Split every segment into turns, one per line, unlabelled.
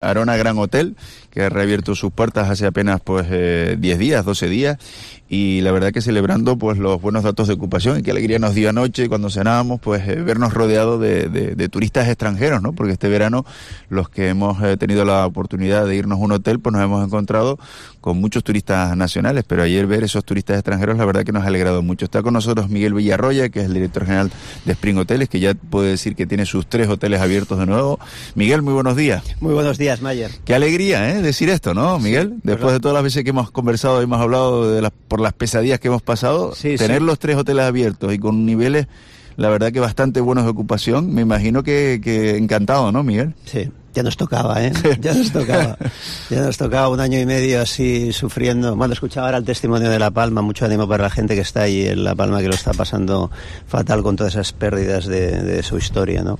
Arona Gran Hotel, que ha reabierto sus puertas hace apenas pues eh, 10 días, 12 días, y la verdad que celebrando pues los buenos datos de ocupación y qué alegría nos dio anoche cuando cenábamos pues eh, vernos rodeados de, de, de, turistas extranjeros, ¿no? Porque este verano los que hemos eh, tenido la oportunidad de irnos a un hotel pues nos hemos encontrado con muchos turistas nacionales, pero ayer ver esos turistas extranjeros la verdad que nos ha alegrado mucho. Está con nosotros Miguel Villarroya, que es el director general de Spring Hoteles, que ya puede decir que tiene sus tres hoteles abiertos de nuevo. Miguel, muy buenos días.
Muy buenos días, Mayer.
Qué alegría, ¿eh? Decir esto, ¿no, Miguel? Sí, Después de todas las veces que hemos conversado y hemos hablado de las, por las pesadillas que hemos pasado, sí, tener sí. los tres hoteles abiertos y con niveles, la verdad que bastante buenos de ocupación, me imagino que, que encantado, ¿no, Miguel?
Sí, ya nos tocaba, ¿eh? Ya nos tocaba. Ya nos tocaba un año y medio así sufriendo. Bueno, escuchaba ahora el testimonio de La Palma, mucho ánimo para la gente que está ahí en La Palma, que lo está pasando fatal con todas esas pérdidas de, de su historia, ¿no?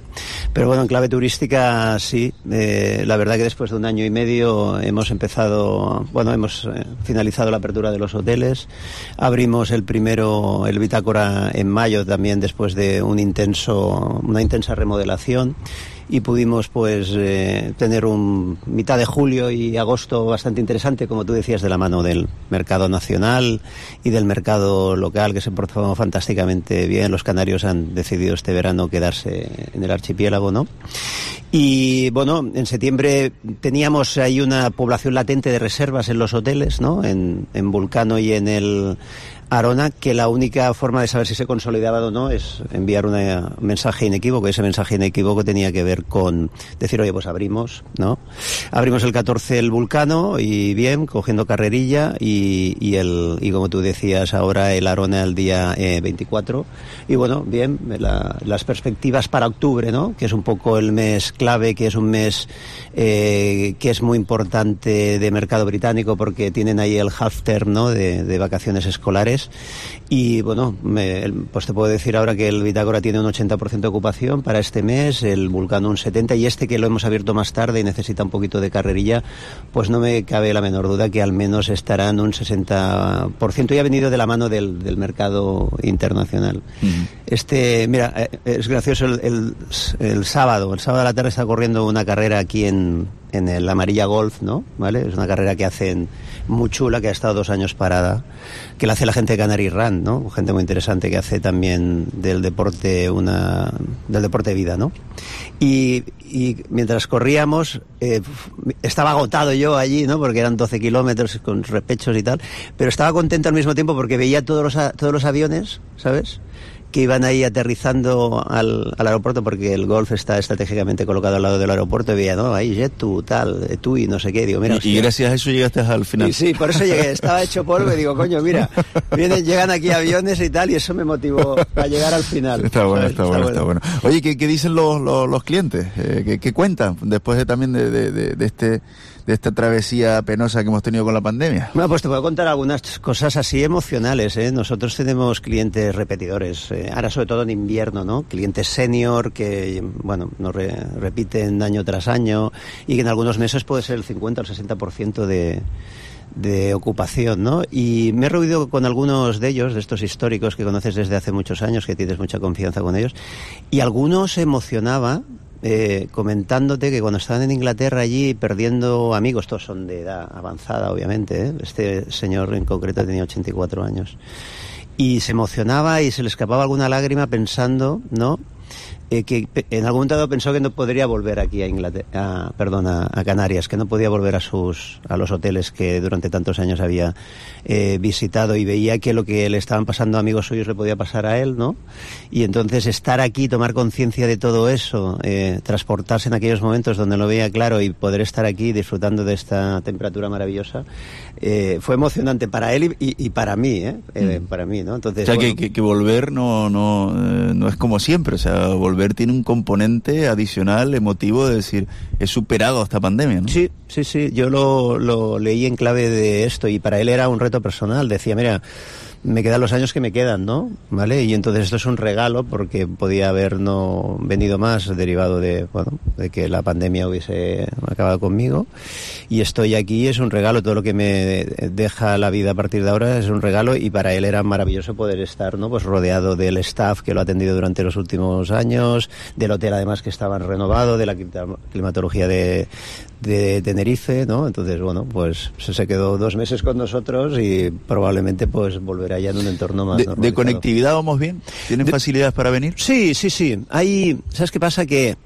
Pero bueno, en clave turística, sí. Eh, la verdad que después de un año y medio hemos empezado, bueno, hemos eh, finalizado la apertura de los hoteles. Abrimos el primero, el Bitácora, en mayo también, después de un intenso, una intensa remodelación y pudimos pues eh, tener un mitad de julio y agosto bastante interesante, como tú decías, de la mano del mercado nacional y del mercado local que se portó fantásticamente bien. Los canarios han decidido este verano quedarse en el archipiélago, ¿no? Y bueno, en septiembre teníamos ahí una población latente de reservas en los hoteles, ¿no? En, en Vulcano y en el Arona, que la única forma de saber si se consolidaba o no es enviar una, un mensaje inequívoco. Ese mensaje inequívoco tenía que ver con decir, oye, pues abrimos, ¿no? Abrimos el 14 el Vulcano y bien, cogiendo carrerilla y, y el, y como tú decías ahora, el Arona el día eh, 24. Y bueno, bien, la, las perspectivas para octubre, ¿no? Que es un poco el mes clave, que es un mes eh, que es muy importante de mercado británico porque tienen ahí el half term, ¿no? De, de vacaciones escolares y bueno, me, pues te puedo decir ahora que el Bitácora tiene un 80% de ocupación para este mes, el Vulcano un 70% y este que lo hemos abierto más tarde y necesita un poquito de carrerilla, pues no me cabe la menor duda que al menos estarán un 60% y ha venido de la mano del, del mercado internacional. Uh -huh. Este, mira, es gracioso el, el, el sábado, el sábado a la tarde está corriendo una carrera aquí en, en el Amarilla Golf, ¿no? ¿Vale? Es una carrera que hacen muy chula, que ha estado dos años parada, que la hace la gente de Canary Run, ¿no? Gente muy interesante que hace también del deporte una, del deporte vida, ¿no? Y, y mientras corríamos, eh, estaba agotado yo allí, ¿no? Porque eran 12 kilómetros con repechos y tal, pero estaba contento al mismo tiempo porque veía todos los, todos los aviones, ¿sabes? Que iban ahí aterrizando al, al, aeropuerto porque el Golf está estratégicamente colocado al lado del aeropuerto y veía, no, ahí Jet2, tal, tú y no sé qué. Digo, mira,
y, y, gracias a eso llegaste al final.
Y sí, por eso llegué, estaba hecho polvo y digo, coño, mira, vienen, llegan aquí aviones y tal y eso me motivó a llegar al final.
Está bueno, está, está, bueno, está, bueno, Oye, ¿qué, qué dicen los, los, los clientes? Eh, ¿qué, ¿qué, cuentan después de, también de, de, de, de este de esta travesía penosa que hemos tenido con la pandemia?
Bueno, pues te voy a contar algunas cosas así emocionales. ¿eh? Nosotros tenemos clientes repetidores, eh, ahora sobre todo en invierno, ¿no? Clientes senior que, bueno, nos re repiten año tras año y que en algunos meses puede ser el 50 o el 60% de de ocupación, ¿no? Y me he reunido con algunos de ellos, de estos históricos que conoces desde hace muchos años, que tienes mucha confianza con ellos, y algunos se emocionaba eh, comentándote que cuando estaban en Inglaterra allí perdiendo amigos, todos son de edad avanzada, obviamente, ¿eh? este señor en concreto tenía 84 años, y se emocionaba y se le escapaba alguna lágrima pensando, ¿no? Eh, que en algún momento pensó que no podría volver aquí a Inglaterra, perdón, a, a, Canarias, que no podía volver a sus a los hoteles que durante tantos años había eh, visitado y veía que lo que le estaban pasando a amigos suyos le podía pasar a él, ¿no? Y entonces estar aquí, tomar conciencia de todo eso, eh, transportarse en aquellos momentos donde lo veía claro y poder estar aquí disfrutando de esta temperatura maravillosa, eh, fue emocionante para él y, y, y para mí, ¿eh? Mm. para mí, ¿no?
Entonces, o sea, bueno, que, que, que, volver no, no, no es como siempre, o sea, volver volver tiene un componente adicional, emotivo, de decir, he superado esta pandemia.
Sí, sí, sí, yo lo, lo leí en clave de esto y para él era un reto personal. Decía, mira, me quedan los años que me quedan, ¿no? ¿Vale? Y entonces esto es un regalo porque podía haber no venido más derivado de, bueno, de que la pandemia hubiese acabado conmigo. Y estoy aquí, es un regalo, todo lo que me deja la vida a partir de ahora es un regalo y para él era maravilloso poder estar, ¿no? Pues rodeado del staff que lo ha atendido durante los últimos años, del hotel además que estaba renovado, de la climatología de, de Tenerife, ¿no? Entonces, bueno, pues se quedó dos meses con nosotros y probablemente pues volverá en un entorno más
¿De, de conectividad vamos bien? ¿Tienen facilidades para venir?
Sí, sí, sí. Hay, ¿sabes qué pasa? Que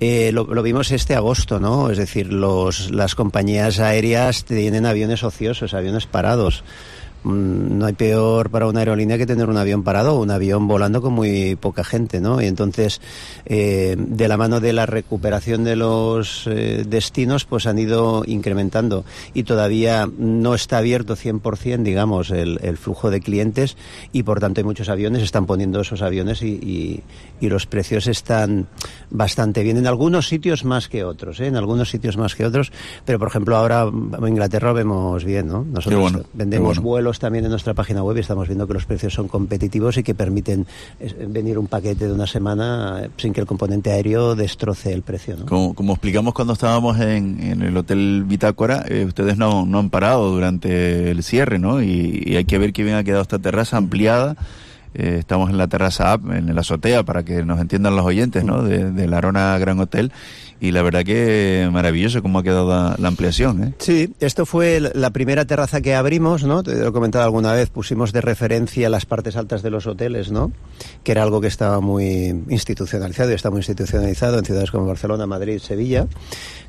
eh, lo, lo, vimos este agosto, ¿no? Es decir, los, las compañías aéreas tienen aviones ociosos, aviones parados. Mm, no hay peor para una aerolínea que tener un avión parado o un avión volando con muy poca gente, ¿no? Y entonces, eh, de la mano de la recuperación de los eh, destinos, pues han ido incrementando y todavía no está abierto 100%, digamos, el, el, flujo de clientes y por tanto hay muchos aviones, están poniendo esos aviones y, y, y los precios están bastante bien. En algunos sitios más que otros, ¿eh? En algunos sitios más que otros, pero por ejemplo ahora en Inglaterra lo vemos bien, ¿no? Nosotros bueno, vendemos bueno. vuelos también en nuestra página web y estamos viendo que los precios son competitivos y que permiten venir un paquete de una semana eh, sin que el componente aéreo destroce el precio.
Como, como, explicamos cuando estábamos en, en el Hotel Bitácora, eh, ustedes no, no, han parado durante el cierre, ¿no? Y, hay que ver que bien ha quedado esta terraza ampliada. Eh, estamos en la terraza app, en la azotea, para que nos entiendan los oyentes, ¿no? De, la Arona Gran Hotel y la verdad que maravilloso cómo ha quedado la, la, ampliación. ¿eh?
Sí, esto fue la primera terraza que abrimos, ¿no? Te lo he comentado alguna vez, pusimos de referencia las partes altas de los hoteles, ¿no? Que era algo que estaba muy institucionalizado y está muy institucionalizado en ciudades como Barcelona, Madrid, Sevilla,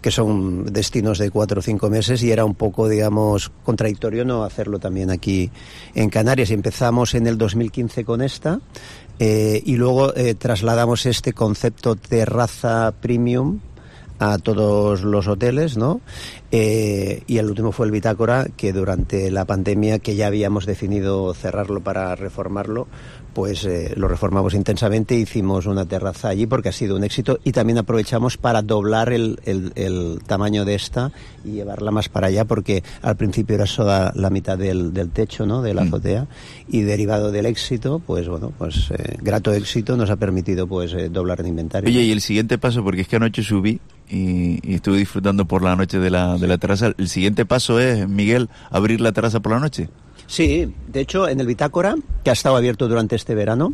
que son destinos de cuatro o cinco meses y era un poco, digamos, contradictorio no hacerlo también aquí en Canarias. Empezamos en el 2015 con esta. Eh, y luego eh, trasladamos este concepto terraza premium a todos los hoteles, ¿no? Eh, y el último fue el Bitácora, que durante la pandemia, que ya habíamos definido cerrarlo para reformarlo, pues eh, lo reformamos intensamente, hicimos una terraza allí porque ha sido un éxito y también aprovechamos para doblar el, el, el tamaño de esta y llevarla más para allá porque al principio era solo la mitad del, del techo, ¿no? De la azotea y derivado del éxito, pues bueno, pues eh, grato éxito nos ha permitido pues eh, doblar el inventario.
Oye, y el siguiente paso, porque es que anoche subí y, y, estuve disfrutando por la noche de la, de la terraza. El siguiente paso es, Miguel, abrir la terraza por la noche.
Sí, de hecho, en el Bitácora, que ha estado abierto durante este verano,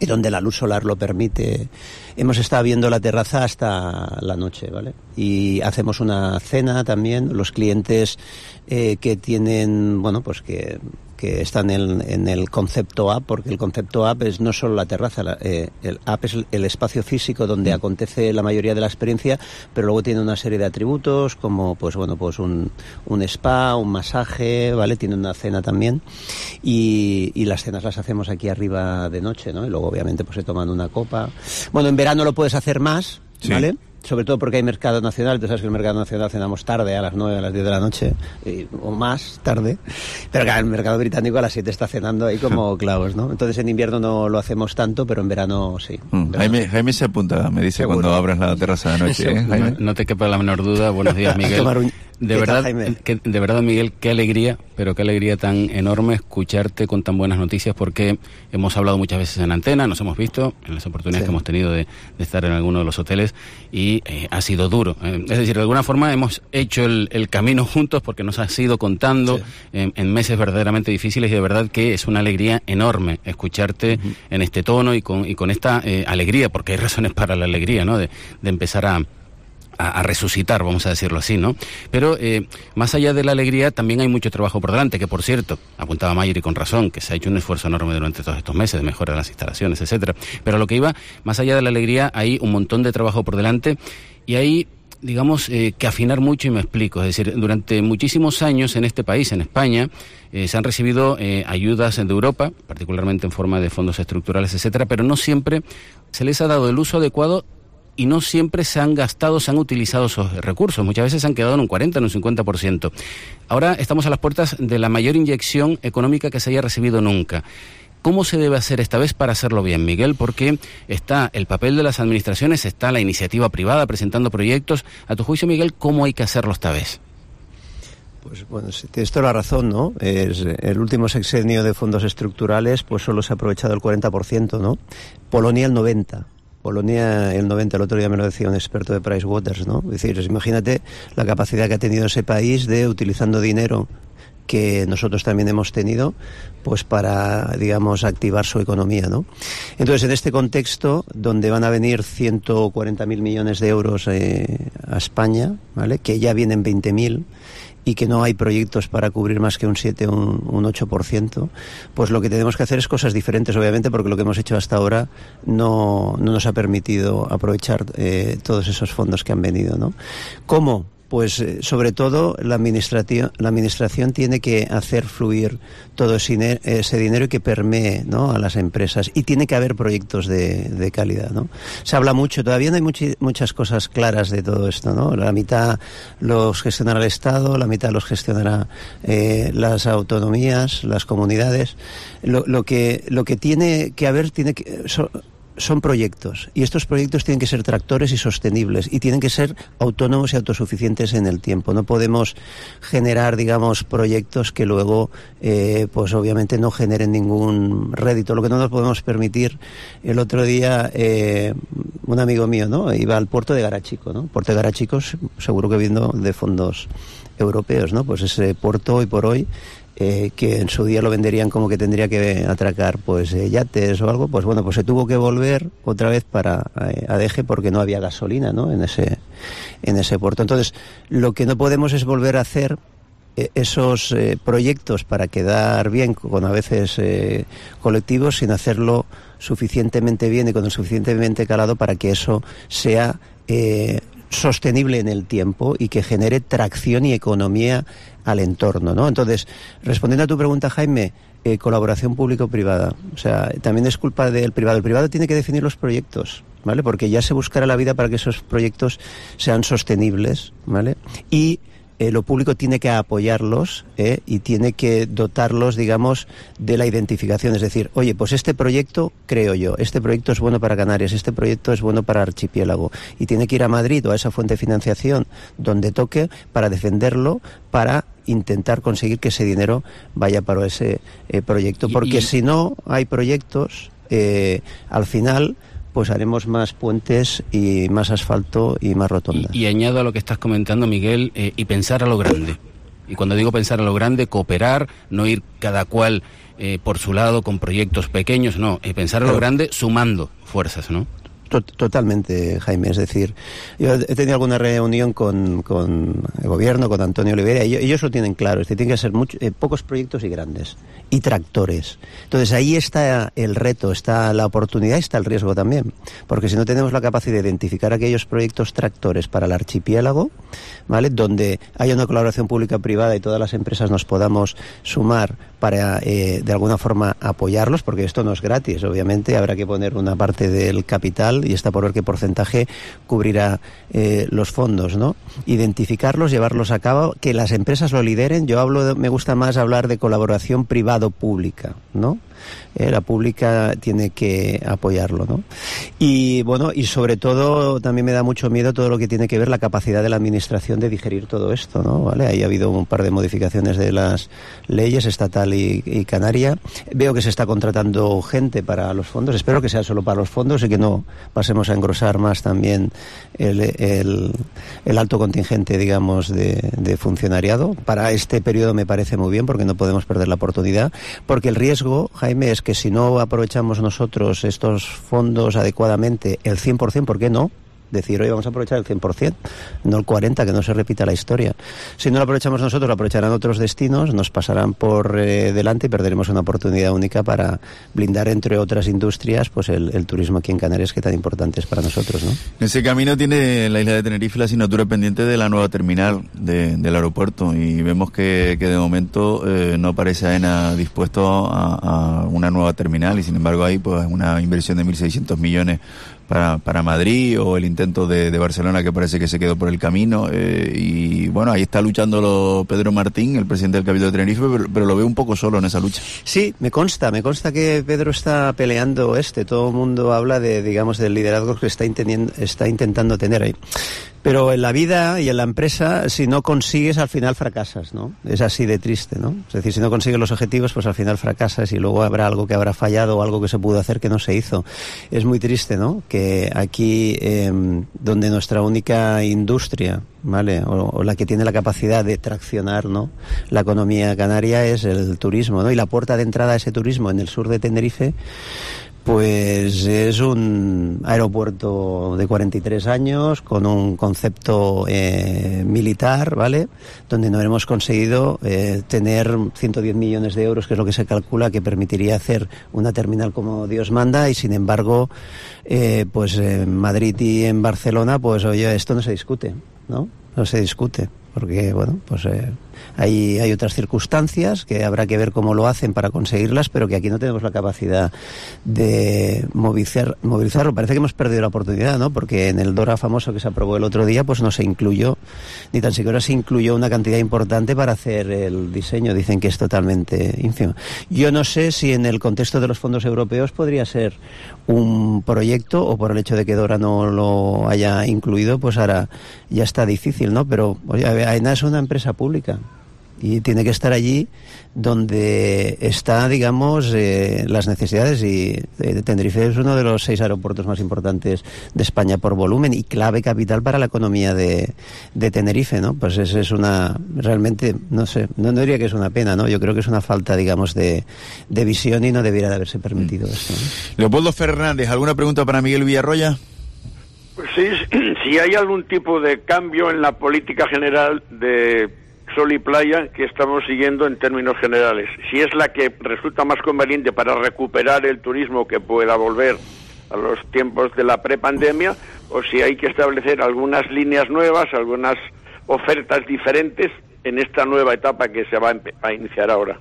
y donde la luz solar lo permite, hemos estado viendo la terraza hasta la noche, ¿vale? Y hacemos una cena también. Los clientes eh, que tienen, bueno, pues que que están en, en, el concepto app, porque el concepto app es no solo la terraza, la, eh, el app es el, el, espacio físico donde acontece la mayoría de la experiencia, pero luego tiene una serie de atributos como, pues bueno, pues un, un spa, un masaje, ¿vale? Tiene una cena también y, y, las cenas las hacemos aquí arriba de noche, ¿no? Y luego obviamente pues se toman una copa. Bueno, en verano lo puedes hacer más, ¿vale? Sobre todo porque hay mercado nacional, tú sabes que el mercado nacional cenamos tarde, a las 9, a las 10 de la noche, y, o más tarde, pero claro, el mercado británico a las 7 está cenando ahí como clavos, ¿no? Entonces en invierno no lo hacemos tanto, pero en verano sí.
Mm, Jaime, Jaime, se apunta, me dice Seguro. cuando abras la terraza de noche. ¿eh,
no, no, te quepa la menor duda, buenos días Miguel. De verdad, que, de verdad, Miguel, qué alegría, pero qué alegría tan enorme escucharte con tan buenas noticias, porque hemos hablado muchas veces en antena, nos hemos visto en las oportunidades sí. que hemos tenido de, de, estar en alguno de los hoteles y eh, ha sido duro. Eh, es decir, de alguna forma hemos hecho el, el camino juntos porque nos has ido contando sí. en, en, meses verdaderamente difíciles y de verdad que es una alegría enorme escucharte uh -huh. en este tono y con, y con esta eh, alegría, porque hay razones para la alegría, ¿no? De, de empezar a a, resucitar, vamos a decirlo así, ¿no? Pero eh, más allá de la alegría, también hay mucho trabajo por delante, que por cierto, apuntaba Mayer y con razón, que se ha hecho un esfuerzo enorme durante todos estos meses de mejora de las instalaciones, etcétera. Pero lo que iba, más allá de la alegría, hay un montón de trabajo por delante y hay digamos, eh, que afinar mucho y me explico. Es decir, durante muchísimos años en este país, en España, eh, se han recibido eh, ayudas de Europa, particularmente en forma de fondos estructurales, etcétera, pero no siempre se les ha dado el uso adecuado y no siempre se han gastado, se han utilizado esos recursos. Muchas veces se han quedado en un 40, en un 50%. Ahora estamos a las puertas de la mayor inyección económica que se haya recibido nunca. ¿Cómo se debe hacer esta vez para hacerlo bien, Miguel? Porque está el papel de las administraciones, está la iniciativa privada presentando proyectos. A tu juicio, Miguel, ¿cómo hay que hacerlo esta vez?
Pues bueno, tienes toda la razón, ¿no? Es, el último sexenio de fondos estructurales, pues solo se ha aprovechado el 40%, ¿no? Polonia el 90%. Polonia el 90, el otro día me lo decía un experto de Pricewaterhouse, ¿no? Es decir, imagínate la capacidad que ha tenido ese país de, utilizando dinero que nosotros también hemos tenido, pues para, digamos, activar su economía, ¿no? Entonces, en este contexto, donde van a venir 140.000 millones de euros eh, a España, ¿vale? Que ya vienen 20.000 y que no hay proyectos para cubrir más que un 7 o un, un 8%, pues lo que tenemos que hacer es cosas diferentes, obviamente, porque lo que hemos hecho hasta ahora no, no nos ha permitido aprovechar eh, todos esos fondos que han venido, ¿no? ¿Cómo? Pues eh, sobre todo la administración, la administración tiene que hacer fluir todo ese, dinero y que permee ¿no? a las empresas. Y tiene que haber proyectos de, calidad. ¿no? Se habla mucho, todavía no hay muchas cosas claras de todo esto. ¿no? La mitad los gestionará el Estado, la mitad los gestionará eh, las autonomías, las comunidades. Lo, lo, que, lo que tiene que haber tiene que son proyectos y estos proyectos tienen que ser tractores y sostenibles y tienen que ser autónomos y autosuficientes en el tiempo. No podemos generar, digamos, proyectos que luego, eh, pues obviamente no generen ningún rédito. Lo que no nos podemos permitir, el otro día eh, un amigo mío, ¿no? Iba al puerto de Garachico, ¿no? Puerto de Garachico, seguro que viendo de fondos europeos, ¿no? Pues ese puerto hoy por hoy eh, que en su día lo venderían como que tendría que atracar pues eh, yates o algo, pues bueno, pues se tuvo que volver otra vez para eh, Adeje porque no había gasolina, ¿no? En ese en ese puerto. Entonces, lo que no podemos es volver a hacer esos proyectos para quedar bien con a veces colectivos sin hacerlo suficientemente bien y con el suficientemente calado para que eso sea sostenible en el tiempo y que genere tracción y economía al entorno, ¿no? Entonces, respondiendo a tu pregunta, Jaime, eh, colaboración público-privada. O sea, también es culpa del privado. El privado tiene que definir los proyectos, ¿vale? Porque ya se buscará la vida para que esos proyectos sean sostenibles, ¿vale? Y eh, lo público tiene que apoyarlos eh, y tiene que dotarlos, digamos, de la identificación. Es decir, oye, pues este proyecto creo yo, este proyecto es bueno para Canarias, este proyecto es bueno para Archipiélago. Y tiene que ir a Madrid o a esa fuente de financiación donde toque para defenderlo, para intentar conseguir que ese dinero vaya para ese eh, proyecto. Porque si no hay proyectos, al final pues haremos más puentes y más asfalto y más rotondas.
Y, añado a lo que estás comentando, Miguel, eh, y pensar a lo grande. Y cuando digo pensar a lo grande, cooperar, no ir cada cual eh, por su lado con proyectos pequeños, no, y pensar a lo grande sumando fuerzas, ¿no?
Totalmente, Jaime. Es decir, yo he tenido alguna reunión con, el gobierno, con Antonio Olivera, y ellos lo tienen claro. Es decir, tienen que ser eh, pocos proyectos y grandes, y tractores. Entonces ahí está el reto, está la oportunidad está el riesgo también. Porque si no tenemos la capacidad de identificar aquellos proyectos tractores para el archipiélago, ¿vale? Donde haya una colaboración pública-privada y todas las empresas nos podamos sumar para, eh, de alguna forma, apoyarlos, porque esto no es gratis, obviamente. Habrá que poner una parte del capital y está por ver qué porcentaje cubrirá eh, los fondos, ¿no? Identificarlos, llevarlos a cabo, que las empresas lo lideren. Yo hablo, me gusta más hablar de colaboración privado-pública, ¿no? Eh, la pública tiene que apoyarlo, ¿no? Y bueno, y sobre todo también me da mucho miedo todo lo que tiene que ver la capacidad de la administración de digerir todo esto, ¿no? ¿Vale? Ahí ha habido un par de modificaciones de las leyes estatal y, canaria. Veo que se está contratando gente para los fondos. Espero que sea solo para los fondos y que no pasemos a engrosar más también el, alto contingente, digamos, de, de funcionariado. Para este periodo me parece muy bien porque no podemos perder la oportunidad, porque el riesgo, Jaime, es que si no aprovechamos nosotros estos fondos adecuadamente, el 100%, ¿por qué no? Decir, hoy vamos a aprovechar el 100%, no el 40%, que no se repita la historia. Si no lo aprovechamos nosotros, lo aprovecharán otros destinos, nos pasarán por eh, delante y perderemos una oportunidad única para blindar, entre otras industrias, pues el, turismo aquí en Canarias, que tan importante es para nosotros. ¿no?
Ese camino tiene la isla de Tenerife la asignatura pendiente de la nueva terminal del aeropuerto y vemos que, de momento eh, no parece AENA dispuesto a, a, una nueva terminal y sin embargo hay pues una inversión de 1.600 millones para, para Madrid o el intento de, Barcelona que parece que se quedó por el camino. Eh, y bueno, ahí está luchando Pedro Martín, el presidente del Cabildo de Tenerife, pero, lo veo un poco solo en esa lucha.
Sí, me consta, me consta que Pedro está peleando este. Todo el mundo habla de, digamos, del liderazgo que está, está intentando tener ahí. Pero en la vida y en la empresa, si no consigues, al final fracasas, ¿no? Es así de triste, ¿no? Es decir, si no consigues los objetivos, pues al final fracasas y luego habrá algo que habrá fallado o algo que se pudo hacer que no se hizo. Es muy triste, ¿no? Que aquí, em, donde nuestra única industria, ¿vale? O, la que tiene la capacidad de traccionar, ¿no? La economía canaria es el turismo, ¿no? Y la puerta de entrada a ese turismo en el sur de Tenerife, pues es un aeropuerto de 43 años con un concepto eh, militar, ¿vale? Donde no hemos conseguido eh, tener 110 millones de euros, que es lo que se calcula que permitiría hacer una terminal como Dios manda, y sin embargo, eh, pues en Madrid y en Barcelona, pues oye, esto no se discute, ¿no? No se discute porque bueno, pues eh, hay, hay otras circunstancias que habrá que ver cómo lo hacen para conseguirlas, pero que aquí no tenemos la capacidad de movilizar, movilizarlo. Parece que hemos perdido la oportunidad, ¿no? Porque en el DORA famoso que se aprobó el otro día, pues no se incluyó, ni tan siquiera se incluyó una cantidad importante para hacer el diseño. Dicen que es totalmente ínfimo. Yo no sé si en el contexto de los fondos europeos podría ser un proyecto o por el hecho de que Dora no lo haya incluido, pues ahora ya está difícil, ¿no? Pero oye, AENA es una empresa pública y tiene que estar allí donde está, digamos, eh, las necesidades y eh, Tenerife es uno de los seis aeropuertos más importantes de España por volumen y clave capital para la economía de, de Tenerife, ¿no? Pues es, es una, realmente, no sé, no, diría que es una pena, ¿no? Yo creo que es una falta, digamos, de, de visión y no debiera de haberse permitido mm. esto.
Leopoldo Fernández, ¿alguna pregunta para Miguel Villarroya?
Pues sí, si hay algún tipo de cambio en la política general de sol y playa que estamos siguiendo en términos generales. Si es la que resulta más conveniente para recuperar el turismo que pueda volver a los tiempos de la prepandemia o si hay que establecer algunas líneas nuevas, algunas ofertas diferentes en esta nueva etapa que se va a, iniciar ahora.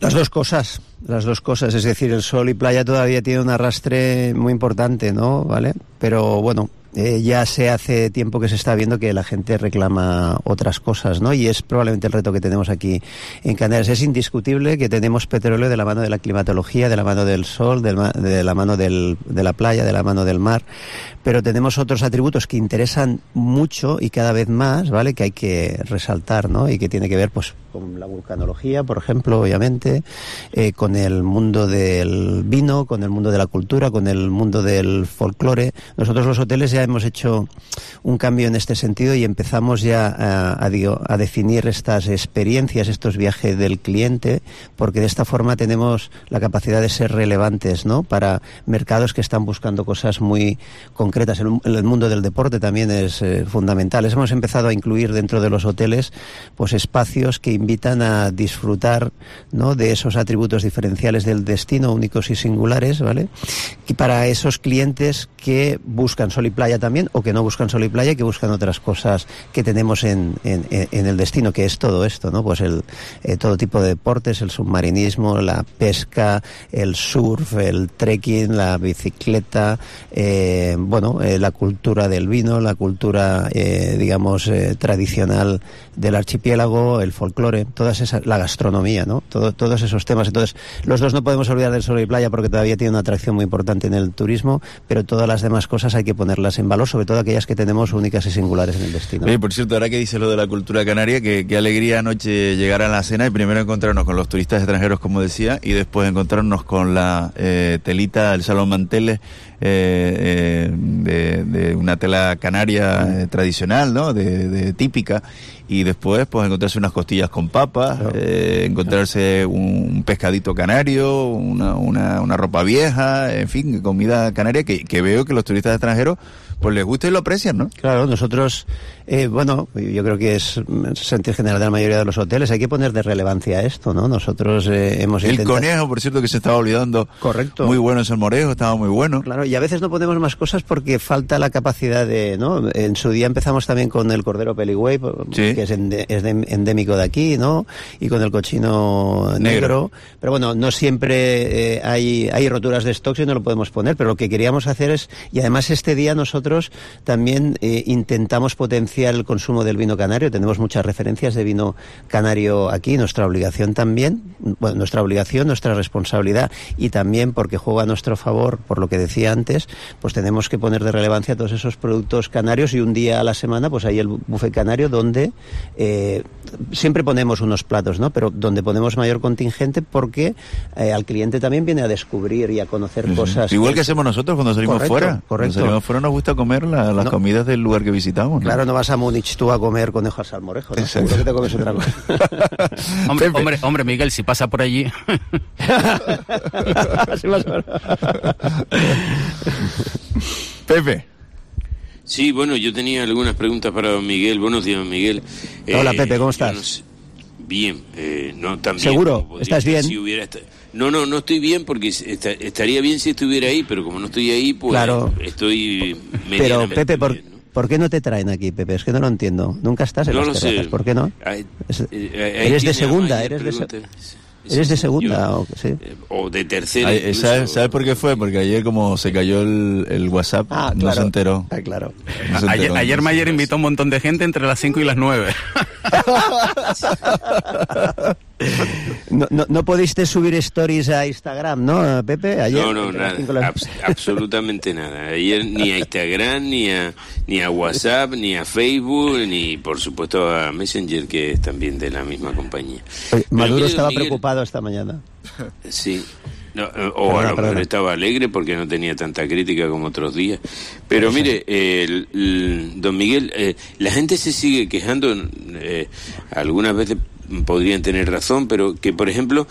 Las dos cosas, las dos cosas, es decir, el sol y playa todavía tiene un arrastre muy importante, ¿no? ¿Vale? Pero bueno, eh, ya se hace tiempo que se está viendo que la gente reclama otras cosas, ¿no? Y es probablemente el reto que tenemos aquí en Canarias. Es indiscutible que tenemos petróleo de la mano de la climatología, de la mano del sol, de la mano de la playa, de la mano del mar, pero tenemos otros atributos que interesan mucho y cada vez más, ¿vale? Que hay que resaltar, ¿no? Y que tiene que ver, pues, con la vulcanología, por ejemplo, obviamente, eh, con el mundo del vino, con el mundo de la cultura, con el mundo del folclore. Nosotros los hoteles hemos hecho un cambio en este sentido y empezamos ya a, a, definir estas experiencias, estos viajes del cliente, porque de esta forma tenemos la capacidad de ser relevantes, ¿no? Para mercados que están buscando cosas muy concretas en el mundo del deporte también es eh, fundamental. Hemos empezado a incluir dentro de los hoteles pues espacios que invitan a disfrutar ¿no? de esos atributos diferenciales del destino, únicos y singulares, ¿vale? Y para esos clientes que buscan sol y playa también, o que no buscan sol y playa, que buscan otras cosas que tenemos en, en, el destino, que es todo esto, ¿no? Pues el, eh, todo tipo de deportes, el submarinismo, la pesca, el surf, el trekking, la bicicleta, eh, bueno, eh, la cultura del vino, la cultura, digamos, tradicional del archipiélago, el folclore, todas esas, la gastronomía, ¿no? todos esos temas. Entonces, los dos no podemos olvidar del sol y playa porque todavía tiene una atracción muy importante en el turismo, pero todas las demás cosas hay que ponerlas en valor, sobre todo aquellas que tenemos únicas y singulares en el destino.
por cierto, ahora que dice lo de la cultura canaria, que, qué alegría anoche llegar a la cena y primero encontrarnos con los turistas extranjeros, como decía, y después encontrarnos con la telita, el salón manteles eh, de, de, una tela canaria eh, tradicional, ¿no? De, típica. Y después, pues, encontrarse unas costillas con papas, eh, encontrarse un pescadito canario, una, una, una, ropa vieja, en fin, comida canaria que, que veo que los turistas extranjeros pues les gusta y lo aprecian, ¿no?
Claro, nosotros, eh, bueno, yo creo que es sentir general de la mayoría de los hoteles, hay que poner de relevancia esto, ¿no? Nosotros eh, hemos
El conejo, por cierto, que se estaba olvidando.
Correcto.
Muy bueno es el morejo, estaba muy bueno.
Claro, y a veces no ponemos más cosas porque falta la capacidad de, ¿no? En su día empezamos también con el cordero peligüey, que es, endémico de aquí, ¿no? Y con el cochino negro. Pero bueno, no siempre eh, hay, hay roturas de stocks y no lo podemos poner, pero lo que queríamos hacer es, y además este día nosotros también eh, intentamos potenciar el consumo del vino canario. Tenemos muchas referencias de vino canario aquí, nuestra obligación también, bueno, nuestra obligación, nuestra responsabilidad y también porque juega a nuestro favor, por lo que decía antes, pues tenemos que poner de relevancia todos esos productos canarios y un día a la semana, pues hay el buffet canario donde eh, siempre ponemos unos platos, ¿no? Pero donde ponemos mayor contingente porque eh, al cliente también viene a descubrir y a conocer cosas.
Igual que, hacemos nosotros cuando salimos fuera. Correcto. Cuando salimos fuera nos gusta comer las comidas del lugar que visitamos.
Claro, no vas a Múnich tú a comer conejo al salmorejo, ¿no? Seguro que te comes otra cosa.
hombre, hombre, hombre, Miguel, si pasa por allí.
Pepe.
Sí, bueno, yo tenía algunas preguntas para Miguel. Buenos días, Miguel.
Hola, Pepe, ¿cómo estás?
bien, eh, no tan
¿Seguro? ¿Estás bien?
Si hubiera no, no, no estoy bien porque estaría bien si estuviera ahí, pero como no estoy ahí, pues
claro.
estoy
Pero Pepe, por, ¿por qué no te traen aquí, Pepe? Es que no lo entiendo. Nunca estás en no las lo ¿Por qué no? Eh, eres de segunda, eres de segunda. ¿Eres de segunda o, sí?
Eh, o de tercera?
¿Sabes por qué fue? Porque ayer como se cayó el, el WhatsApp, ah, no se enteró.
Ah, claro.
ayer, Mayer invitó a un montón de gente entre las 5 y las 9.
No, no, no pudiste subir stories a Instagram, ¿no, Pepe?
Ayer, no, no, nada. absolutamente nada. Ayer ni a Instagram, ni a, ni a WhatsApp, ni a Facebook, ni por supuesto a Messenger, que es también de la misma compañía.
Maduro estaba preocupado esta mañana.
Sí. Eh, o a lo mejor estaba alegre porque no tenía tanta crítica como otros días. Pero mire, don Miguel, eh, la gente se sigue quejando, eh, algunas veces podrían tener razón, pero que, por ejemplo,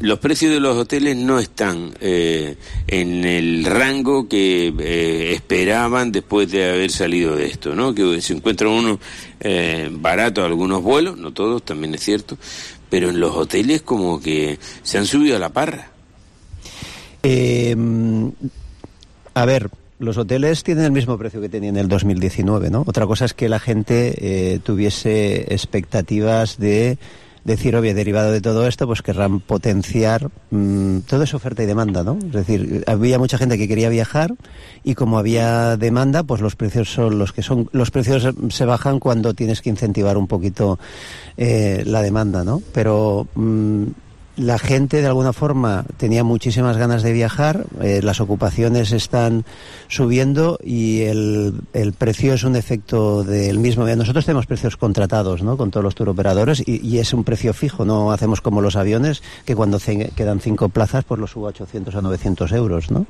los precios de los hoteles no están eh, en el rango que eh, esperaban después de haber salido de esto, ¿no? Que se encuentra uno eh, barato algunos vuelos, no todos, también es cierto, pero en los hoteles como que se han subido a la parra.
Em, a ver, los hoteles tienen el mismo precio que tenían en el 2019, ¿no? Otra cosa es que la gente eh, tuviese expectativas de decir, obvio, derivado de todo esto, pues querrán potenciar mmm, todo es oferta y demanda, ¿no? Es decir, había mucha gente que quería viajar y como había demanda, pues los precios son los que son. Los precios se bajan cuando tienes que incentivar un poquito eh, la demanda, ¿no? Pero mmm, la gente de alguna forma tenía muchísimas ganas de viajar, eh, las ocupaciones están subiendo y el, el, precio es un efecto del mismo. Nosotros tenemos precios contratados ¿no? con todos los turoperadores y, y es un precio fijo, no hacemos como los aviones que cuando quedan cinco plazas pues los subo a 800 a 900 euros. ¿no?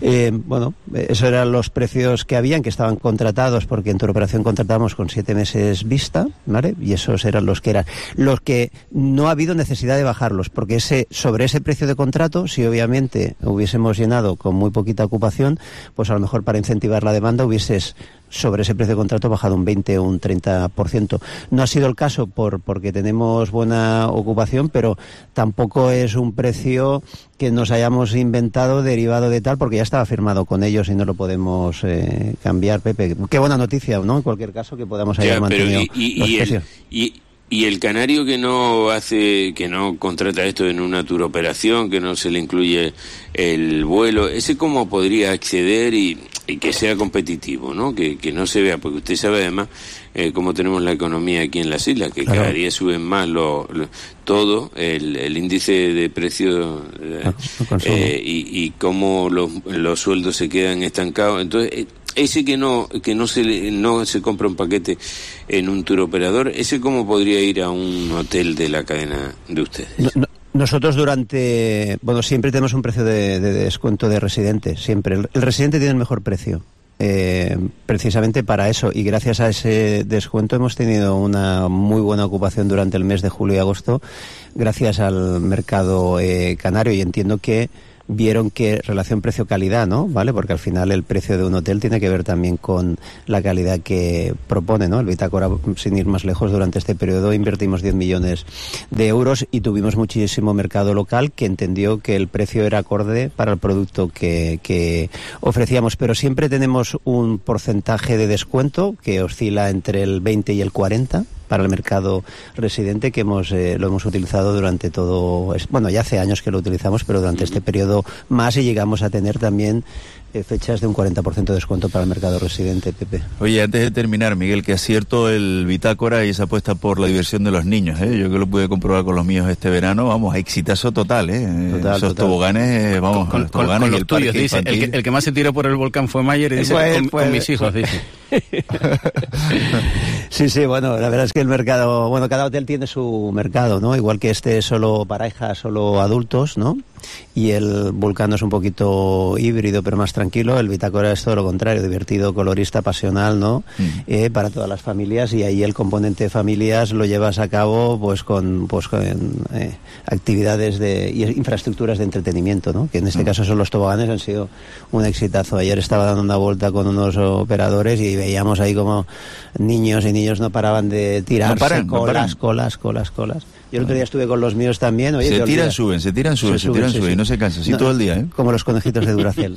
Eh, bueno, esos eran los precios que habían, que estaban contratados porque en turoperación contratamos con siete meses vista ¿vale? y esos eran los que eran. Los que no ha habido necesidad de bajarlos porque ese, sobre ese precio de contrato, si obviamente hubiésemos llenado con muy poquita ocupación, pues a lo mejor para incentivar la demanda hubieses sobre ese precio de contrato bajado un 20 o un 30%. No ha sido el caso por, porque tenemos buena ocupación, pero tampoco es un precio que nos hayamos inventado derivado de tal, porque ya estaba firmado con ellos y no lo podemos eh, cambiar, Pepe. Qué buena noticia, ¿no? En cualquier caso, que podamos haber mantenido
y, y el canario que no hace, que no contrata esto en una turoperación, que no se le incluye el vuelo, ese cómo podría acceder y, que sea competitivo, ¿no? Que, que, no se vea, porque usted sabe además eh, cómo tenemos la economía aquí en las islas, que cada día suben más lo, todo, el, el, índice de precio eh, eh, y, y cómo los, los sueldos se quedan estancados. Entonces, eh, ese que no que no se no se compra un paquete en un tour operador, ese cómo podría ir a un hotel de la cadena de ustedes.
nosotros durante bueno siempre tenemos un precio de, de descuento de residente siempre el, el, residente tiene el mejor precio. Eh, precisamente para eso y gracias a ese descuento hemos tenido una muy buena ocupación durante el mes de julio y agosto gracias al mercado eh, canario y entiendo que vieron que relación precio-calidad, ¿no? ¿Vale? Porque al final el precio de un hotel tiene que ver también con la calidad que propone, ¿no? El Bitácora, sin ir más lejos, durante este periodo invertimos 10 millones de euros y tuvimos muchísimo mercado local que entendió que el precio era acorde para el producto que, que ofrecíamos. Pero siempre tenemos un porcentaje de descuento que oscila entre el 20 y el 40 para el mercado residente que hemos eh, lo hemos utilizado durante todo bueno ya hace años que lo utilizamos pero durante este periodo más y llegamos a tener también fechas de un 40% de descuento para el mercado residente, Pepe.
Oye, antes de terminar, Miguel, que acierto el bitácora y esa apuesta por la diversión de los niños, ¿eh? Yo que lo pude comprobar con los míos este verano, vamos, exitazo total, ¿eh? Total, Esos toboganes, vamos,
con, los toboganes los tuyos, dice, el que, más se tiró por el volcán fue Mayer y dice, pues, con, pues, mis hijos, dice.
sí, sí, bueno, la verdad es que el mercado, bueno, cada hotel tiene su mercado, ¿no? Igual que este es solo pareja, solo adultos, ¿no? Y el Vulcano es un poquito híbrido pero más tranquilo, el Bitácora es todo lo contrario, divertido, colorista, pasional, ¿no? Mm. Eh, para todas las familias y ahí el componente de familias lo llevas a cabo pues con, pues, eh, actividades de, y infraestructuras de entretenimiento, ¿no? Que en este mm. caso son los toboganes, han sido un exitazo. Ayer estaba dando una vuelta con unos operadores y veíamos ahí como niños y niños no paraban de tirarse colas, colas, colas, colas. Yo el otro día estuve con los míos también.
se, tiran, suben, se tiran, suben, se, tiran, suben, y no se cansan, así todo el día. ¿eh?
Como los conejitos de Duracell.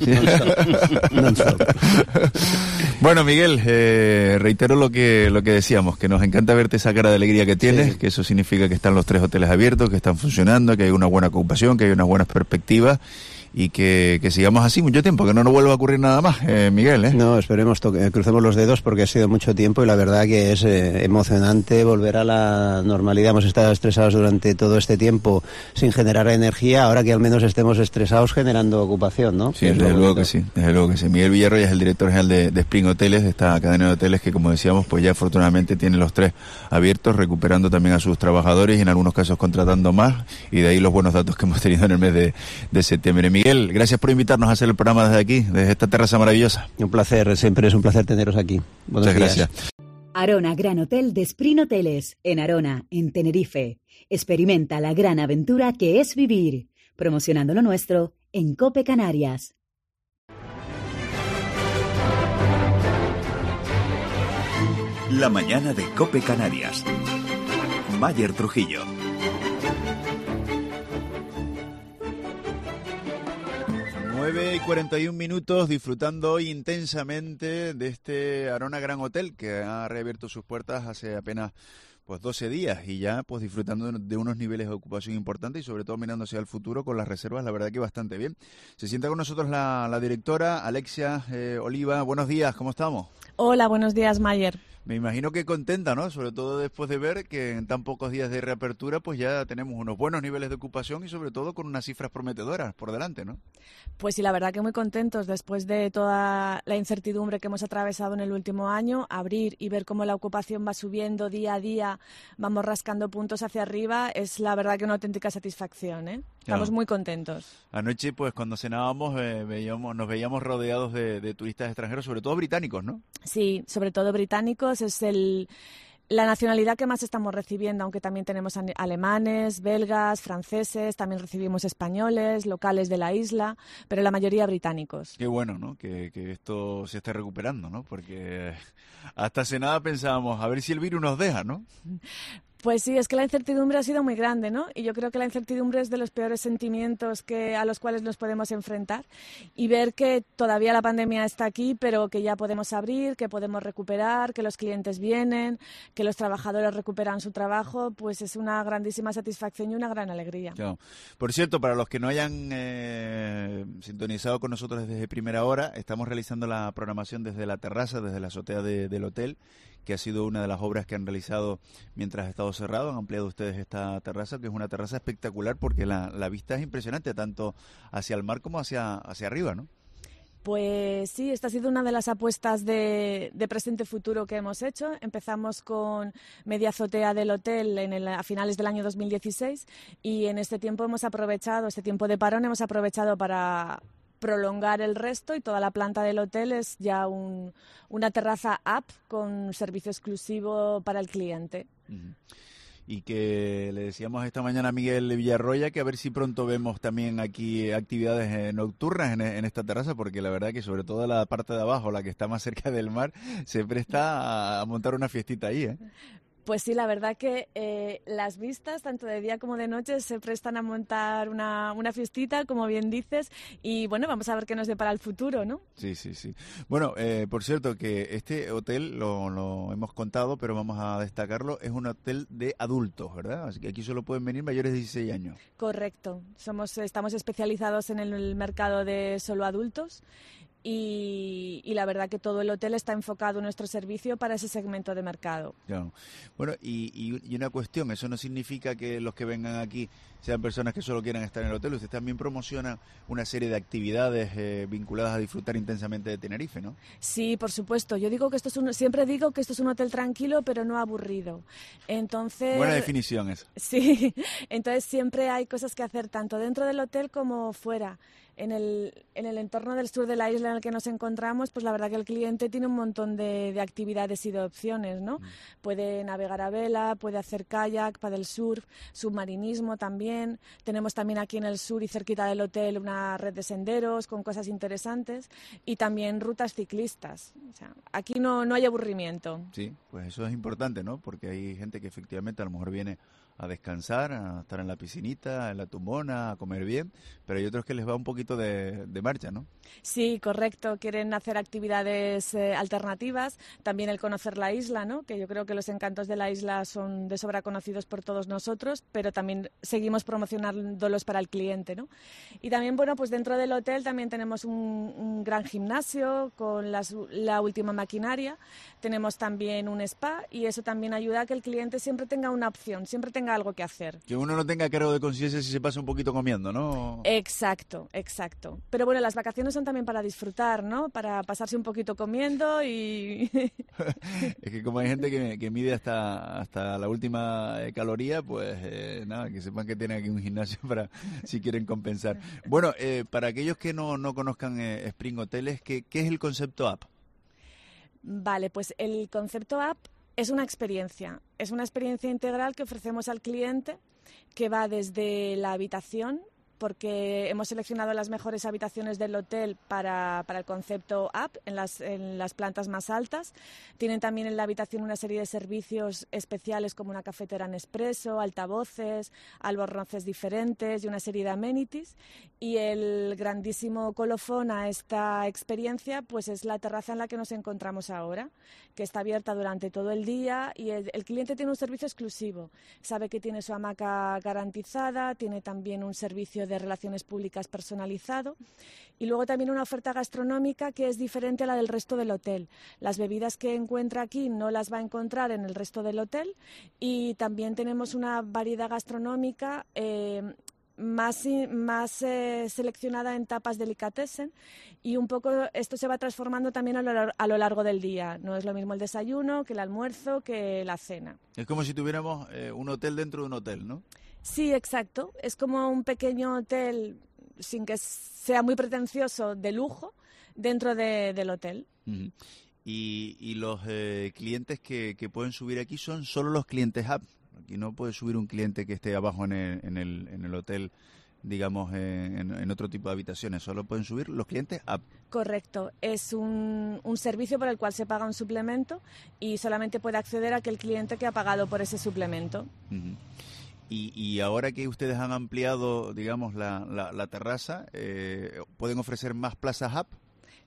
bueno, Miguel, eh, reitero lo que, lo que decíamos, que nos encanta verte esa cara de alegría que tienes, que eso significa que están los tres hoteles abiertos, que están funcionando, que hay una buena ocupación, que hay unas buenas perspectivas y que, sigamos así mucho tiempo, que no nos vuelva a ocurrir nada más, eh, Miguel. ¿eh?
No, esperemos, que crucemos los dedos porque ha sido mucho tiempo y la verdad que es eh, emocionante volver a la normalidad. Hemos estado estresados durante todo este tiempo sin generar energía, ahora que al menos estemos estresados generando ocupación, ¿no?
Sí, desde luego que sí, desde luego que sí. Miguel Villarroya es el director general de, de, Spring Hoteles, de esta cadena de hoteles que, como decíamos, pues ya afortunadamente tiene los tres abiertos, recuperando también a sus trabajadores y en algunos casos contratando más, y de ahí los buenos datos que hemos tenido en el mes de, de septiembre. Miguel, gracias por invitarnos a hacer el programa desde aquí, desde esta terraza maravillosa.
Un placer, siempre es un placer teneros aquí.
Muchas gracias.
Arona Gran Hotel de Spring Hoteles, en Arona, en Tenerife. Experimenta la gran aventura que es vivir, promocionando lo nuestro en Cope Canarias.
La mañana de Cope Canarias. Mayer Trujillo.
9 y 41 minutos disfrutando hoy intensamente de este Arona Gran Hotel que ha reabierto sus puertas hace apenas pues 12 días y ya pues disfrutando de unos niveles de ocupación importantes y sobre todo mirándose al futuro con las reservas, la verdad que bastante bien. Se sienta con nosotros la, directora Alexia eh, Oliva. Buenos días, ¿cómo estamos?
Hola, buenos días, Mayer.
Me imagino que contenta, ¿no? Sobre todo después de ver que en tan pocos días de reapertura, pues ya tenemos unos buenos niveles de ocupación y sobre todo con unas cifras prometedoras por delante, ¿no?
Pues sí, la verdad que muy contentos después de toda la incertidumbre que hemos atravesado en el último año, abrir y ver cómo la ocupación va subiendo día a día, vamos rascando puntos hacia arriba, es la verdad que una auténtica satisfacción, ¿eh? Estamos muy contentos.
Anoche, pues cuando cenábamos, eh, veíamos, nos veíamos rodeados de turistas extranjeros, sobre todo británicos, ¿no?
Sí, sobre todo británicos es el, la nacionalidad que más estamos recibiendo, aunque también tenemos alemanes, belgas, franceses, también recibimos españoles, locales de la isla, pero la mayoría británicos.
Qué bueno, ¿no? Que, que esto se esté recuperando, ¿no? Porque hasta hace nada pensábamos, a ver si el virus nos deja, ¿no?
Pues sí, es que la incertidumbre ha sido muy grande, ¿no? Y yo creo que la incertidumbre es de los peores sentimientos que, a los cuales nos podemos enfrentar. Y ver que todavía la pandemia está aquí, pero que ya podemos abrir, que podemos recuperar, que los clientes vienen, que los trabajadores recuperan su trabajo, pues es una grandísima satisfacción y una gran alegría.
Por cierto, para los que no hayan eh, sintonizado con nosotros desde primera hora, estamos realizando la programación desde la terraza, desde la azotea del hotel que ha sido una de las obras que han realizado mientras ha estado cerrado. Han ampliado ustedes esta terraza, que es una terraza espectacular porque la, vista es impresionante, tanto hacia el mar como hacia, hacia arriba, ¿no?
Pues sí, esta ha sido una de las apuestas de, presente futuro que hemos hecho. Empezamos con media azotea del hotel en a finales del año 2016 y en este tiempo hemos aprovechado, este tiempo de parón, hemos aprovechado para prolongar el resto y toda la planta del hotel es ya una terraza app con servicio exclusivo para el cliente.
Y que le decíamos esta mañana a Miguel Villarroya que a ver si pronto vemos también aquí actividades eh, nocturnas en, en, esta terraza, porque la verdad que sobre todo la parte de abajo, la que está más cerca del mar, se presta a montar una fiestita ahí. ¿eh?
Pues sí, la verdad que eh, las vistas, tanto de día como de noche, se prestan a montar una, una, fiestita, como bien dices, y bueno, vamos a ver qué nos depara el futuro, ¿no?
Sí, sí, sí. Bueno, eh, por cierto, que este hotel, lo, lo, hemos contado, pero vamos a destacarlo, es un hotel de adultos, ¿verdad? Así que aquí solo pueden venir mayores de 16 años.
Correcto. Somos, estamos especializados en el mercado de solo adultos y, la verdad que todo el hotel está enfocado en nuestro servicio para ese segmento de mercado.
Bueno, y, una cuestión, eso no significa que los que vengan aquí sean personas que solo quieran estar en el hotel, usted también promociona una serie de actividades eh, vinculadas a disfrutar intensamente de Tenerife, ¿no?
Sí, por supuesto. Yo digo que esto es un, siempre digo que esto es un hotel tranquilo, pero no aburrido. Entonces...
Buena definición eso.
Sí, entonces siempre hay cosas que hacer tanto dentro del hotel como fuera en el, en el entorno del sur de la isla en el que nos encontramos, pues la verdad que el cliente tiene un montón de, de actividades y de opciones, ¿no? Mm. Puede navegar a vela, puede hacer kayak, del surf, submarinismo también. Tenemos también aquí en el sur y cerquita del hotel una red de senderos con cosas interesantes y también rutas ciclistas. O sea, aquí no, no hay aburrimiento.
Sí, pues eso es importante, ¿no? Porque hay gente que efectivamente a lo mejor viene a descansar, a estar en la piscinita, en la tumbona, a comer bien, pero hay otros que les va un poquito de, marcha, ¿no?
Sí, correcto. Quieren hacer actividades eh, alternativas, también el conocer la isla, ¿no? Que yo creo que los encantos de la isla son de sobra conocidos por todos nosotros, pero también seguimos promocionándolos para el cliente, ¿no? Y también, bueno, pues dentro del hotel también tenemos un, gran gimnasio con la última maquinaria, tenemos también un spa y eso también ayuda a que el cliente siempre tenga una opción, siempre tenga algo que hacer.
Que uno no tenga cargo de conciencia si se pasa un poquito comiendo, ¿no?
Exacto, exacto. Pero bueno, las vacaciones son también para disfrutar, ¿no? Para pasarse un poquito comiendo y...
es que como hay gente que, mide hasta, hasta la última eh, caloría, pues eh, nada, que sepan que tienen aquí un gimnasio para si quieren compensar. Bueno, eh, para aquellos que no, no conozcan Spring Hoteles, ¿qué, ¿qué es el concepto app?
Vale, pues el concepto app es una experiencia, es una experiencia integral que ofrecemos al cliente que va desde la habitación porque hemos seleccionado las mejores habitaciones del hotel para, el concepto app en las, en las plantas más altas. Tienen también en la habitación una serie de servicios especiales como una cafetera en expreso, altavoces, albornoces diferentes y una serie de amenities. Y el grandísimo colofón a esta experiencia pues es la terraza en la que nos encontramos ahora, que está abierta durante todo el día y el, el cliente tiene un servicio exclusivo. Sabe que tiene su hamaca garantizada, tiene también un servicio de relaciones públicas personalizado y luego también una oferta gastronómica que es diferente a la del resto del hotel. Las bebidas que encuentra aquí no las va a encontrar en el resto del hotel y también tenemos una variedad gastronómica eh, más, más eh, seleccionada en tapas delicatessen y un poco esto se va transformando también a lo, largo del día. No es lo mismo el desayuno que el almuerzo que la cena.
Es como si tuviéramos eh, un hotel dentro de un hotel, ¿no?
Sí, exacto. Es como un pequeño hotel sin que sea muy pretencioso de lujo dentro del hotel.
y, los eh, clientes que, pueden subir aquí son solo los clientes app. Aquí no puede subir un cliente que esté abajo en el, en el, en el hotel digamos, en, otro tipo de habitaciones. Solo pueden subir los clientes app.
Correcto. Es un, un, servicio por el cual se paga un suplemento y solamente puede acceder a aquel cliente que ha pagado por ese suplemento.
Y, ahora que ustedes han ampliado, digamos, la, la, terraza, eh, ¿pueden ofrecer más plazas app?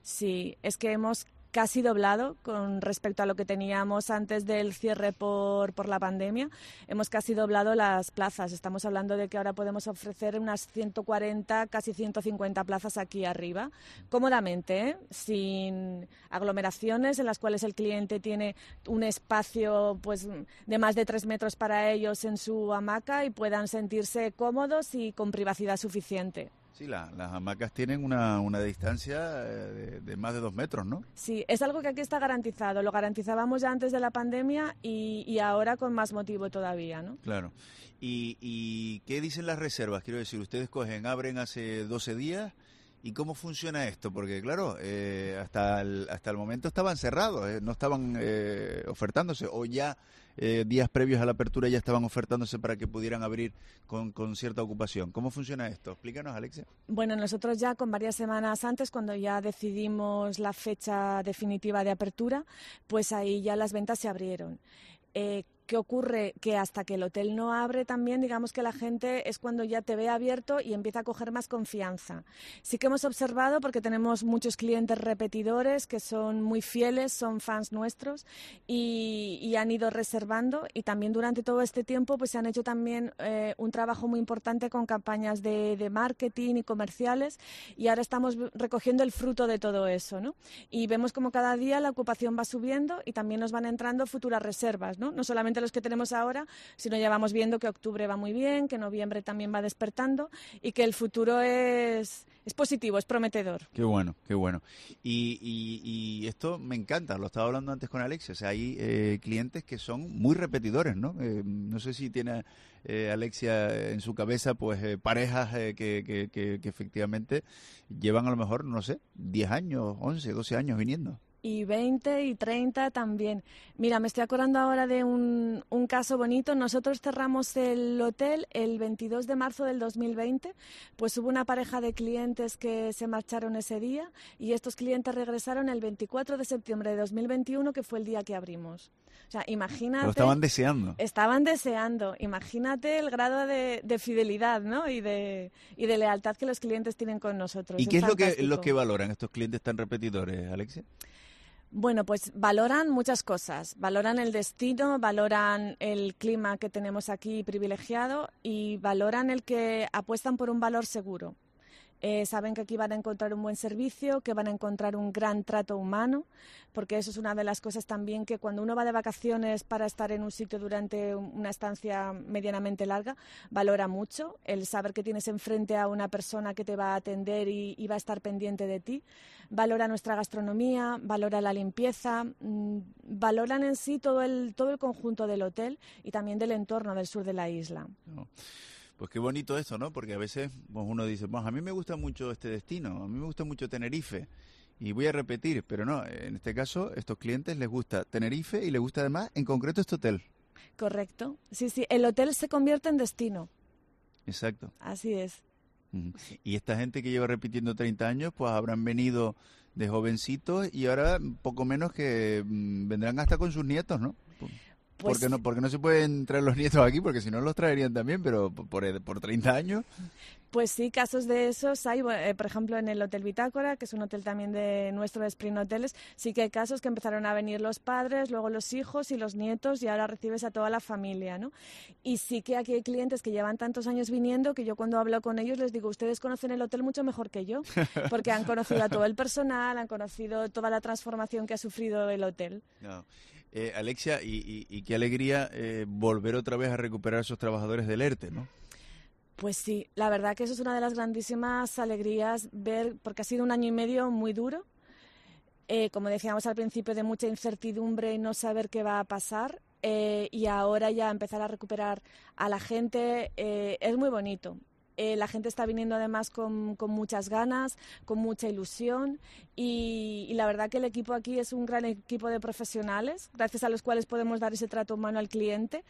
Sí, es que hemos casi doblado con respecto a lo que teníamos antes del cierre por, por la pandemia. Hemos casi doblado las plazas. Estamos hablando de que ahora podemos ofrecer unas 140, casi 150 plazas aquí arriba, cómodamente, ¿eh? sin aglomeraciones en las cuales el cliente tiene un espacio pues, de más de tres metros para ellos en su hamaca y puedan sentirse cómodos y con privacidad suficiente.
Sí, las hamacas tienen una, una distancia eh, de, más de dos metros, ¿no?
Sí, es algo que aquí está garantizado. Lo garantizábamos ya antes de la pandemia y, y ahora con más motivo todavía, ¿no?
Claro. ¿Y, ¿Y qué dicen las reservas? Quiero decir, ustedes cogen, abren hace 12 días ¿Y cómo funciona esto? Porque claro, eh, hasta, el, hasta el momento estaban cerrados, eh, no estaban eh, ofertándose, o ya días previos a la apertura ya estaban ofertándose para que pudieran abrir con, con, cierta ocupación. ¿Cómo funciona esto? Explícanos, Alexia.
Bueno, nosotros ya con varias semanas antes, cuando ya decidimos la fecha definitiva de apertura, pues ahí ya las ventas se abrieron. ¿Qué ocurre? Que hasta que el hotel no abre también, digamos que la gente es cuando ya te ve abierto y empieza a coger más confianza. Sí que hemos observado, porque tenemos muchos clientes repetidores que son muy fieles, son fans nuestros y, han ido reservando y también durante todo este tiempo pues se han hecho también eh, un trabajo muy importante con campañas de, de, marketing y comerciales y ahora estamos recogiendo el fruto de todo eso, ¿no? Y vemos como cada día la ocupación va subiendo y también nos van entrando futuras reservas, ¿no? No solamente los que tenemos ahora, sino ya vamos viendo que octubre va muy bien, que noviembre también va despertando y que el futuro es, es positivo, es prometedor.
Qué bueno, qué bueno. Y, y, esto me encanta, lo estaba hablando antes con Alexia, o sea, hay eh, clientes que son muy repetidores, ¿no? Eh, no sé si tiene eh, Alexia en su cabeza, pues parejas que, que, que, que efectivamente llevan a lo mejor, no sé, 10 años, 11, 12 años viniendo
y 20 y 30 también. Mira, me estoy acordando ahora de un, un, caso bonito. Nosotros cerramos el hotel el 22 de marzo del 2020, pues hubo una pareja de clientes que se marcharon ese día y estos clientes regresaron el 24 de septiembre de 2021, que fue el día que abrimos. O sea, imagínate...
Lo estaban deseando.
Estaban deseando. Imagínate el grado de, de fidelidad ¿no? y, de, y de lealtad que los clientes tienen con nosotros.
¿Y qué es, lo que, lo que valoran estos clientes tan repetidores, Alexia?
Bueno, pues valoran muchas cosas. Valoran el destino, valoran el clima que tenemos aquí privilegiado y valoran el que apuestan por un valor seguro. Eh, saben que aquí van a encontrar un buen servicio, que van a encontrar un gran trato humano, porque eso es una de las cosas también que cuando uno va de vacaciones para estar en un sitio durante una estancia medianamente larga, valora mucho el saber que tienes enfrente a una persona que te va a atender y, va a estar pendiente de ti. Valora nuestra gastronomía, valora la limpieza, mm, valoran en sí todo el, todo el conjunto del hotel y también del entorno del sur de la isla.
Pues qué bonito eso, ¿no? Porque a veces pues uno dice, bueno, a mí me gusta mucho este destino, a mí me gusta mucho Tenerife y voy a repetir, pero no, en este caso estos clientes les gusta Tenerife y les gusta además en concreto este hotel.
Correcto, sí, sí, el hotel se convierte en destino.
Exacto.
Así es.
Y esta gente que lleva repitiendo 30 años, pues habrán venido de jovencitos y ahora poco menos que mm, vendrán hasta con sus nietos, ¿no? Pues porque, no, porque no se pueden traer los nietos aquí, porque si no los traerían también, pero por, por 30 años.
Pues sí, casos de esos hay, eh, por ejemplo, en el Hotel Bitácora, que es un hotel también de nuestro de Spring Hoteles, sí que hay casos que empezaron a venir los padres, luego los hijos y los nietos y ahora recibes a toda la familia, ¿no? Y sí que aquí hay clientes que llevan tantos años viniendo que yo cuando hablo con ellos les digo, ustedes conocen el hotel mucho mejor que yo, porque han conocido a todo el personal, han conocido toda la transformación que ha sufrido el hotel.
Eh, Alexia, y, qué alegría eh, volver otra vez a recuperar a esos trabajadores del ERTE, ¿no?
Pues sí, la verdad que eso es una de las grandísimas alegrías ver, porque ha sido un año y medio muy duro, eh, como decíamos al principio, de mucha incertidumbre y no saber qué va a pasar. y ahora ya empezar a recuperar a la gente es muy bonito. Eh, la gente está viniendo además con, muchas ganas, con mucha ilusión y, la verdad que el equipo aquí es un gran equipo de profesionales, gracias a los cuales podemos dar ese trato humano al cliente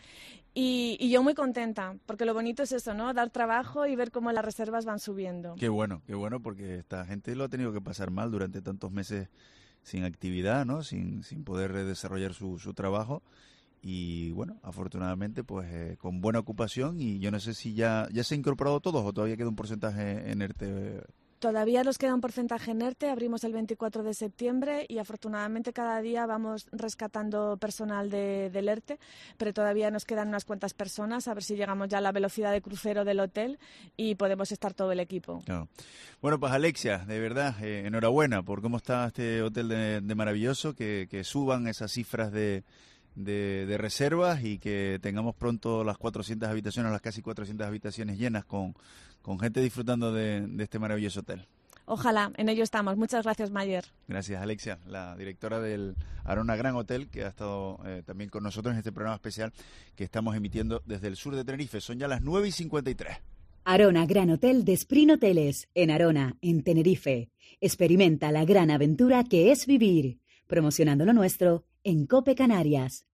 y, yo muy contenta, porque lo bonito es eso, ¿no? Dar trabajo y ver cómo las reservas van subiendo.
Qué bueno, qué bueno, porque esta gente lo ha tenido que pasar mal durante tantos meses sin actividad, ¿no? Sin, sin poder desarrollar su trabajo y bueno, afortunadamente pues eh, con buena ocupación y yo no sé si ya, ya se ha incorporado todos o todavía queda un porcentaje en ERTE.
Todavía nos queda un porcentaje en ERTE, abrimos el 24 de septiembre y afortunadamente cada día vamos rescatando personal de, del ERTE, pero todavía nos quedan unas cuantas personas, a ver si llegamos ya a la velocidad de crucero del hotel y podemos estar todo el equipo.
Bueno, pues Alexia, de verdad, eh, enhorabuena por cómo está este hotel de, maravilloso, que, que suban esas cifras de de, reservas y que tengamos pronto las 400 habitaciones, las casi 400 habitaciones llenas con, con gente disfrutando de, este maravilloso hotel.
Ojalá, en ello estamos. Muchas gracias, Mayer.
Gracias, Alexia, la directora del Arona Gran Hotel, que ha estado eh, también con nosotros en este programa especial que estamos emitiendo desde el sur de Tenerife. Son ya las 9 y 53.
Arona Gran Hotel de Spring Hoteles, en Arona, en Tenerife. Experimenta la gran aventura que es vivir, promocionando lo nuestro en Cope Canarias.